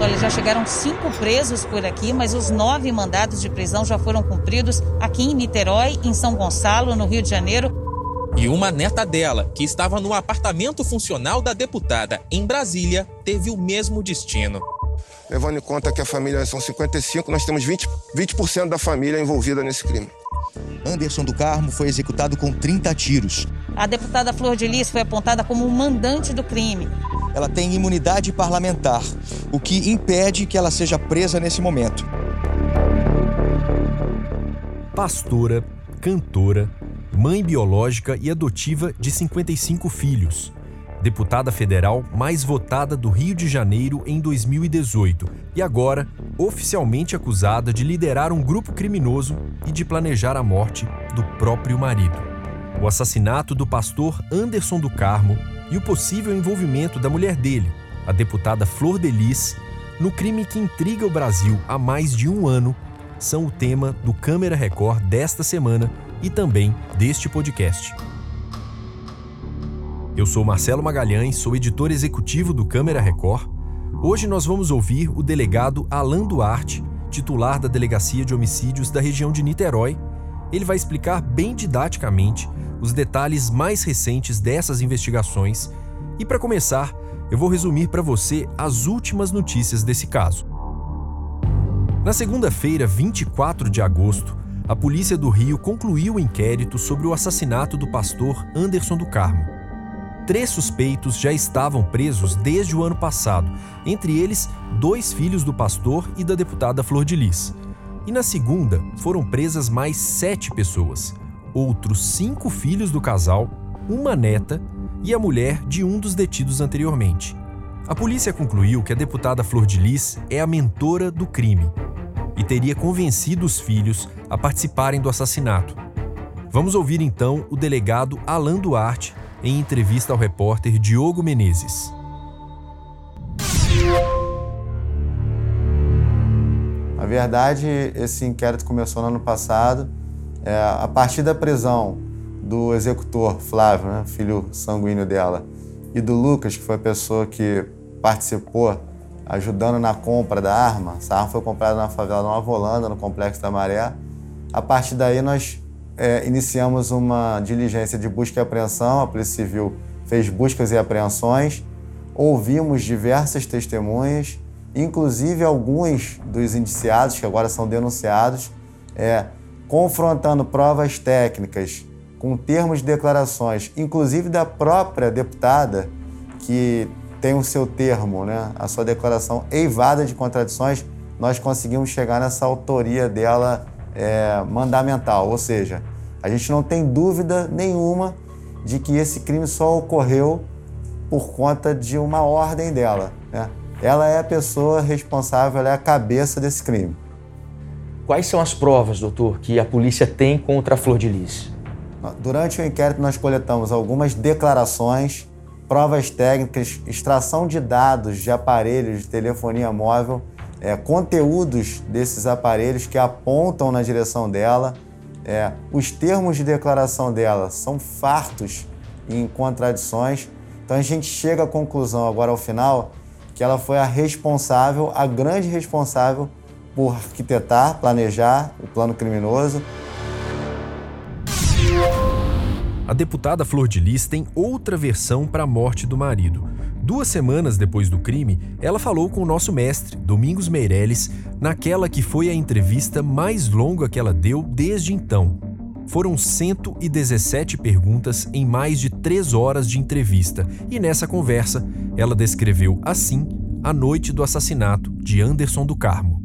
Olha, já chegaram cinco presos por aqui, mas os nove mandados de prisão já foram cumpridos aqui em Niterói, em São Gonçalo, no Rio de Janeiro. E uma neta dela, que estava no apartamento funcional da deputada em Brasília, teve o mesmo destino. Levando em conta que a família são 55, nós temos 20%, 20 da família envolvida nesse crime. Anderson do Carmo foi executado com 30 tiros. A deputada Flor de Lis foi apontada como o mandante do crime. Ela tem imunidade parlamentar, o que impede que ela seja presa nesse momento. Pastora, cantora, mãe biológica e adotiva de 55 filhos. Deputada federal mais votada do Rio de Janeiro em 2018 e agora oficialmente acusada de liderar um grupo criminoso e de planejar a morte do próprio marido. O assassinato do pastor Anderson do Carmo e o possível envolvimento da mulher dele, a deputada Flor Delis, no crime que intriga o Brasil há mais de um ano, são o tema do Câmera Record desta semana e também deste podcast. Eu sou Marcelo Magalhães, sou editor executivo do Câmera Record. Hoje nós vamos ouvir o delegado Alain Duarte, titular da Delegacia de Homicídios da região de Niterói. Ele vai explicar bem didaticamente os detalhes mais recentes dessas investigações e, para começar, eu vou resumir para você as últimas notícias desse caso. Na segunda-feira, 24 de agosto, a polícia do Rio concluiu o inquérito sobre o assassinato do pastor Anderson do Carmo. Três suspeitos já estavam presos desde o ano passado, entre eles dois filhos do pastor e da deputada Flor de Lis. E na segunda, foram presas mais sete pessoas, outros cinco filhos do casal, uma neta e a mulher de um dos detidos anteriormente. A polícia concluiu que a deputada Flor de Lis é a mentora do crime e teria convencido os filhos a participarem do assassinato. Vamos ouvir então o delegado Alain Duarte em entrevista ao repórter Diogo Menezes. Verdade, esse inquérito começou no ano passado é, a partir da prisão do executor Flávio, né, filho sanguíneo dela, e do Lucas, que foi a pessoa que participou ajudando na compra da arma, essa arma foi comprada na favela Nova Holanda, no Complexo da Maré. A partir daí, nós é, iniciamos uma diligência de busca e apreensão. A Polícia Civil fez buscas e apreensões, ouvimos diversas testemunhas, inclusive alguns dos indiciados, que agora são denunciados, é, confrontando provas técnicas com termos de declarações, inclusive da própria deputada, que tem o seu termo, né, a sua declaração eivada de contradições, nós conseguimos chegar nessa autoria dela é, mandamental. Ou seja, a gente não tem dúvida nenhuma de que esse crime só ocorreu por conta de uma ordem dela. Né? Ela é a pessoa responsável, ela é a cabeça desse crime. Quais são as provas, doutor, que a polícia tem contra a Flor de Lis? Durante o inquérito, nós coletamos algumas declarações, provas técnicas, extração de dados de aparelhos de telefonia móvel, é, conteúdos desses aparelhos que apontam na direção dela. É, os termos de declaração dela são fartos em contradições. Então a gente chega à conclusão agora ao final que ela foi a responsável, a grande responsável por arquitetar, planejar o plano criminoso. A deputada Flor de Lis tem outra versão para a morte do marido. Duas semanas depois do crime, ela falou com o nosso mestre, Domingos Meirelles, naquela que foi a entrevista mais longa que ela deu desde então. Foram 117 perguntas em mais de três horas de entrevista, e nessa conversa, ela descreveu assim a noite do assassinato de Anderson do Carmo.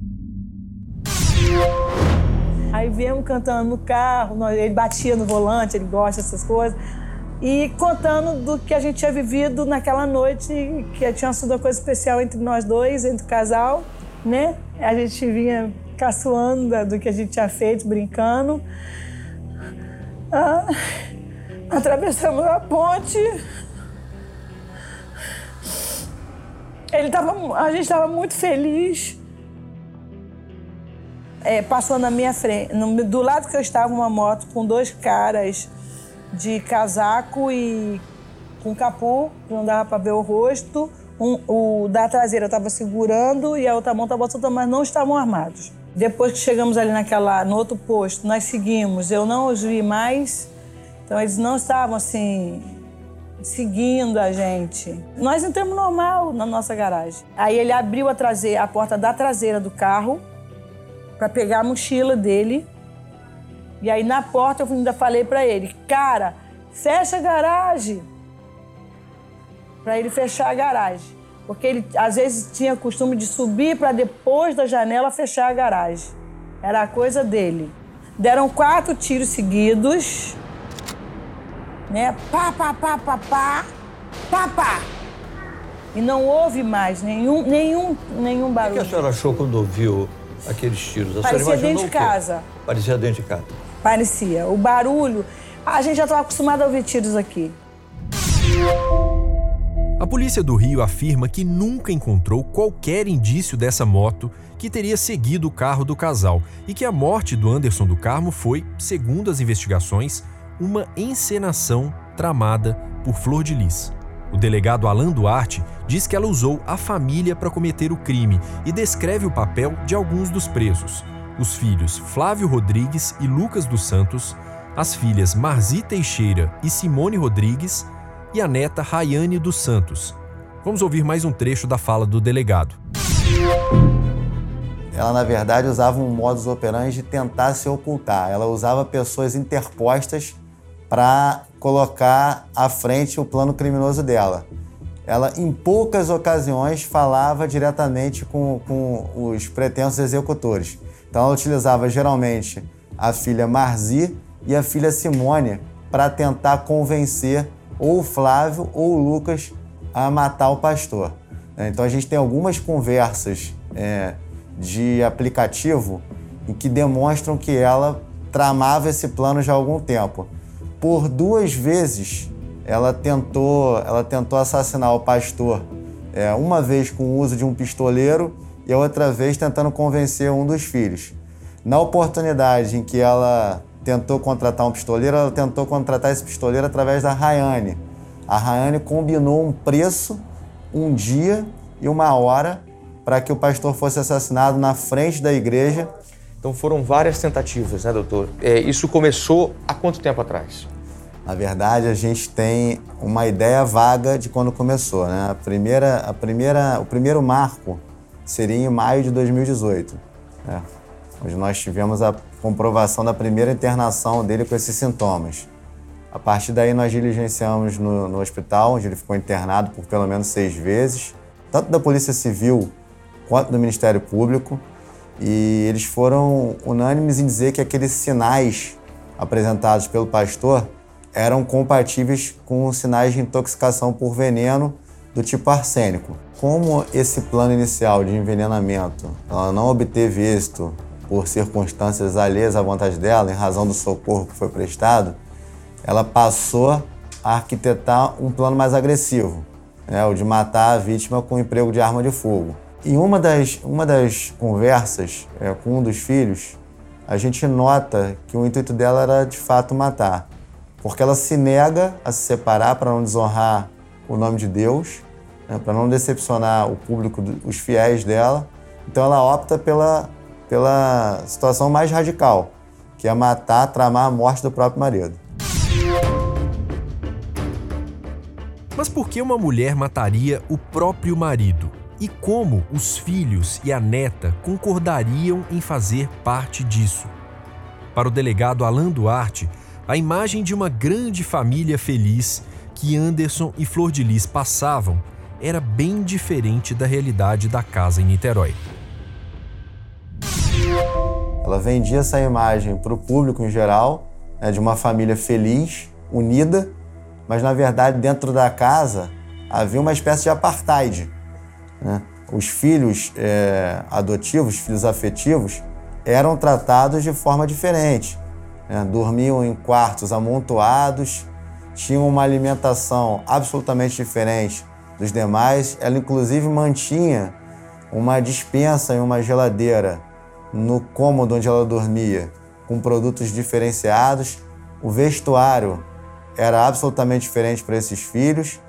Aí viemos cantando no carro, ele batia no volante, ele gosta dessas coisas. E contando do que a gente tinha vivido naquela noite, que tinha sido uma coisa especial entre nós dois, entre o casal, né? A gente vinha caçoando do que a gente tinha feito, brincando. Ah, atravessamos a ponte. Ele tava, a gente estava muito feliz é, passou na minha frente, no, do lado que eu estava, uma moto com dois caras de casaco e com capô, que não dava para ver o rosto, Um, o da traseira estava segurando e a outra mão estava solta, mas não estavam armados. Depois que chegamos ali naquela, no outro posto, nós seguimos. Eu não os vi mais, então eles não estavam assim seguindo a gente. Nós entramos normal na nossa garagem. Aí ele abriu a traseira, a porta da traseira do carro para pegar a mochila dele. E aí na porta eu ainda falei para ele, cara, fecha a garagem. Para ele fechar a garagem. Porque ele às vezes tinha costume de subir para depois da janela fechar a garagem. Era a coisa dele. Deram quatro tiros seguidos, né? Pá, pá, pá, pá, pá, pá, pá. E não houve mais nenhum, nenhum, nenhum barulho. O que a senhora achou quando ouviu aqueles tiros? A Parecia dentro de casa. Parecia dentro de casa. Parecia. O barulho. A gente já estava acostumado a ouvir tiros aqui. A polícia do Rio afirma que nunca encontrou qualquer indício dessa moto que teria seguido o carro do casal e que a morte do Anderson do Carmo foi, segundo as investigações, uma encenação tramada por Flor de Lis. O delegado Alan Duarte diz que ela usou a família para cometer o crime e descreve o papel de alguns dos presos: os filhos Flávio Rodrigues e Lucas dos Santos, as filhas Marzi Teixeira e Simone Rodrigues e a neta Rayane dos Santos. Vamos ouvir mais um trecho da fala do delegado. Ela, na verdade, usava um modus operandi de tentar se ocultar. Ela usava pessoas interpostas para colocar à frente o plano criminoso dela. Ela, em poucas ocasiões, falava diretamente com, com os pretensos executores. Então, ela utilizava geralmente a filha Marzi e a filha Simone para tentar convencer ou o Flávio ou o Lucas a matar o pastor. É, então a gente tem algumas conversas é, de aplicativo em que demonstram que ela tramava esse plano já há algum tempo. Por duas vezes ela tentou, ela tentou assassinar o pastor, é, uma vez com o uso de um pistoleiro e a outra vez tentando convencer um dos filhos. Na oportunidade em que ela tentou contratar um pistoleiro, ela tentou contratar esse pistoleiro através da Rayane. A Rayane combinou um preço, um dia e uma hora para que o pastor fosse assassinado na frente da igreja. Então foram várias tentativas, né, doutor? É, isso começou há quanto tempo atrás? Na verdade, a gente tem uma ideia vaga de quando começou. Né? A primeira, a primeira, o primeiro marco seria em maio de 2018, né? onde nós tivemos a comprovação da primeira internação dele com esses sintomas. A partir daí, nós diligenciamos no, no hospital, onde ele ficou internado por pelo menos seis vezes, tanto da Polícia Civil quanto do Ministério Público, e eles foram unânimes em dizer que aqueles sinais apresentados pelo pastor eram compatíveis com sinais de intoxicação por veneno do tipo arsênico. Como esse plano inicial de envenenamento não obteve êxito por circunstâncias alheias à vontade dela, em razão do socorro que foi prestado, ela passou a arquitetar um plano mais agressivo, né, o de matar a vítima com emprego de arma de fogo. Em uma das, uma das conversas é, com um dos filhos, a gente nota que o intuito dela era de fato matar, porque ela se nega a se separar para não desonrar o nome de Deus, né, para não decepcionar o público, os fiéis dela. Então ela opta pela pela situação mais radical, que é matar, tramar a morte do próprio marido. Mas por que uma mulher mataria o próprio marido? E como os filhos e a neta concordariam em fazer parte disso? Para o delegado Alan Duarte, a imagem de uma grande família feliz que Anderson e Flor de Lis passavam era bem diferente da realidade da casa em Niterói. Ela vendia essa imagem para o público em geral, né, de uma família feliz, unida, mas na verdade dentro da casa havia uma espécie de apartheid. Né? Os filhos é, adotivos, filhos afetivos, eram tratados de forma diferente. Né? Dormiam em quartos amontoados, tinham uma alimentação absolutamente diferente dos demais. Ela, inclusive, mantinha uma dispensa e uma geladeira no cômodo onde ela dormia, com produtos diferenciados. O vestuário era absolutamente diferente para esses filhos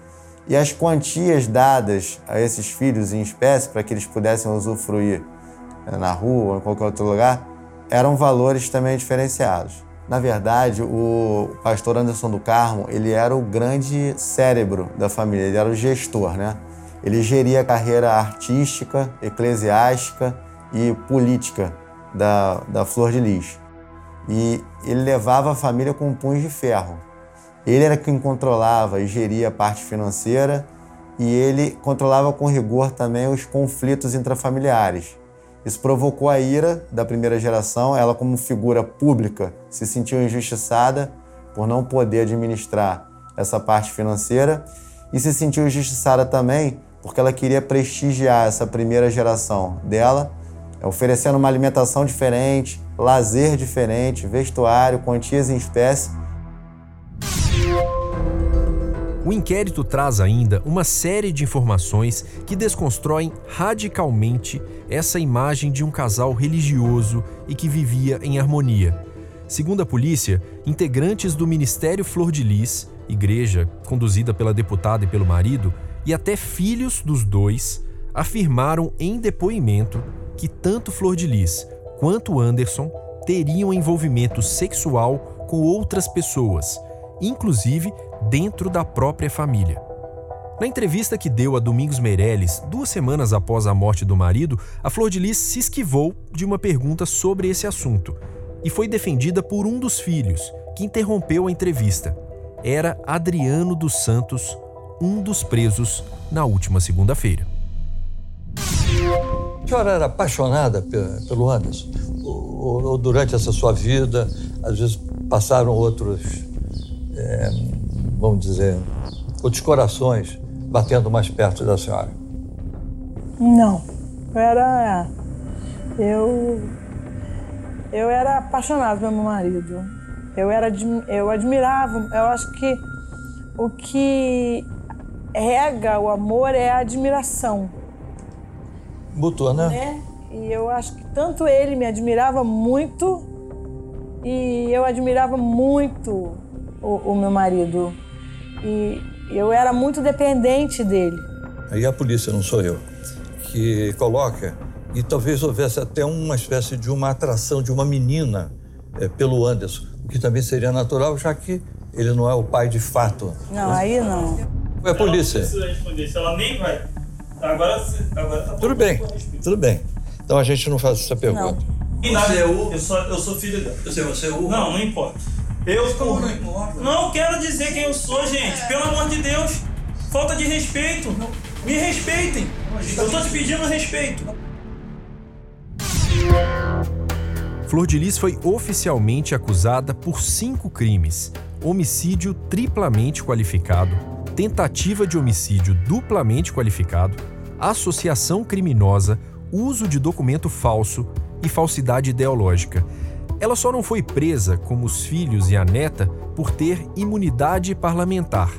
E as quantias dadas a esses filhos em espécie para que eles pudessem usufruir né, na rua ou em qualquer outro lugar eram valores também diferenciados. Na verdade, o pastor Anderson do Carmo, ele era o grande cérebro da família, ele era o gestor, né? Ele geria a carreira artística, eclesiástica e política da, da Flor de Lis. E ele levava a família com punhos de ferro. Ele era quem controlava e geria a parte financeira e ele controlava com rigor também os conflitos intrafamiliares. Isso provocou a ira da primeira geração. Ela, como figura pública, se sentiu injustiçada por não poder administrar essa parte financeira e se sentiu injustiçada também porque ela queria prestigiar essa primeira geração dela, oferecendo uma alimentação diferente, lazer diferente, vestuário, quantias em espécie o inquérito traz ainda uma série de informações que desconstroem radicalmente essa imagem de um casal religioso e que vivia em harmonia. Segundo a polícia, integrantes do Ministério Flor de Lis, igreja conduzida pela deputada e pelo marido, e até filhos dos dois, afirmaram em depoimento que tanto Flor de Lis quanto Anderson teriam envolvimento sexual com outras pessoas inclusive dentro da própria família. Na entrevista que deu a Domingos Meirelles, duas semanas após a morte do marido, a Flor de Lis se esquivou de uma pergunta sobre esse assunto e foi defendida por um dos filhos, que interrompeu a entrevista. Era Adriano dos Santos, um dos presos na última segunda-feira. A senhora era apaixonada pelo Anderson? Ou, ou durante essa sua vida, às vezes passaram outros é, vamos dizer, outros corações batendo mais perto da senhora? Não. Eu era. Eu. Eu era apaixonado pelo meu marido. Eu, era, eu admirava. Eu acho que o que rega o amor é a admiração. Mútua, né? né? E eu acho que tanto ele me admirava muito e eu admirava muito o, o meu marido. E eu era muito dependente dele. Aí a polícia, não sou eu, que coloca, e talvez houvesse até uma espécie de uma atração de uma menina é, pelo Anderson, o que também seria natural, já que ele não é o pai de fato. Não, aí não. Foi a polícia. Ela não precisa responder, se ela nem vai. Agora, agora tá Tudo bem, tudo bem. Então a gente não faz essa pergunta. Não. Você é o... Eu sou, eu sou filho dela. Você, você é o... Não, não importa. Eu Como não importa? Não quero dizer quem eu sou, gente. Pelo amor de Deus. Falta de respeito. Me respeitem. Eu tô te pedindo respeito. Flor de Lis foi oficialmente acusada por cinco crimes: homicídio triplamente qualificado, tentativa de homicídio duplamente qualificado, associação criminosa, uso de documento falso e falsidade ideológica. Ela só não foi presa, como os filhos e a neta, por ter imunidade parlamentar.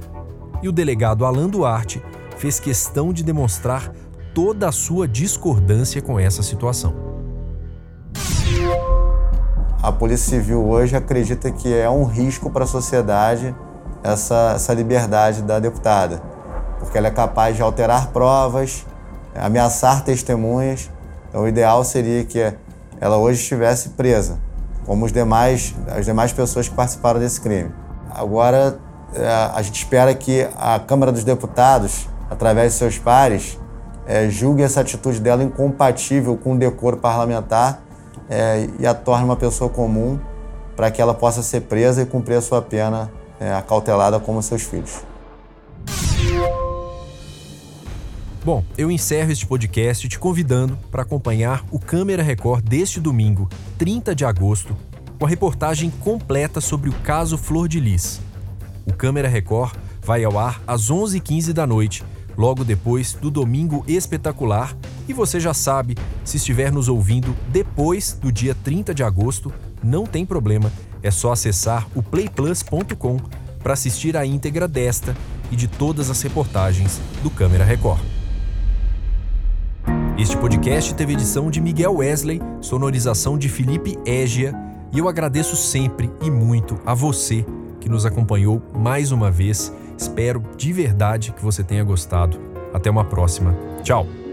E o delegado Alan Duarte fez questão de demonstrar toda a sua discordância com essa situação. A Polícia Civil hoje acredita que é um risco para a sociedade essa, essa liberdade da deputada, porque ela é capaz de alterar provas, ameaçar testemunhas. Então, o ideal seria que ela hoje estivesse presa como os demais, as demais pessoas que participaram desse crime. Agora, é, a gente espera que a Câmara dos Deputados, através de seus pares, é, julgue essa atitude dela incompatível com o decoro parlamentar é, e a torne uma pessoa comum para que ela possa ser presa e cumprir a sua pena é, acautelada como seus filhos. Bom, eu encerro este podcast te convidando para acompanhar o Câmera Record deste domingo, 30 de agosto, com a reportagem completa sobre o caso Flor de Lis. O Câmera Record vai ao ar às 11h15 da noite, logo depois do Domingo Espetacular, e você já sabe, se estiver nos ouvindo depois do dia 30 de agosto, não tem problema, é só acessar o playplus.com para assistir a íntegra desta e de todas as reportagens do Câmera Record. Este podcast teve edição de Miguel Wesley, sonorização de Felipe Égia, e eu agradeço sempre e muito a você que nos acompanhou mais uma vez Espero de verdade que você tenha gostado. Até uma próxima. Tchau!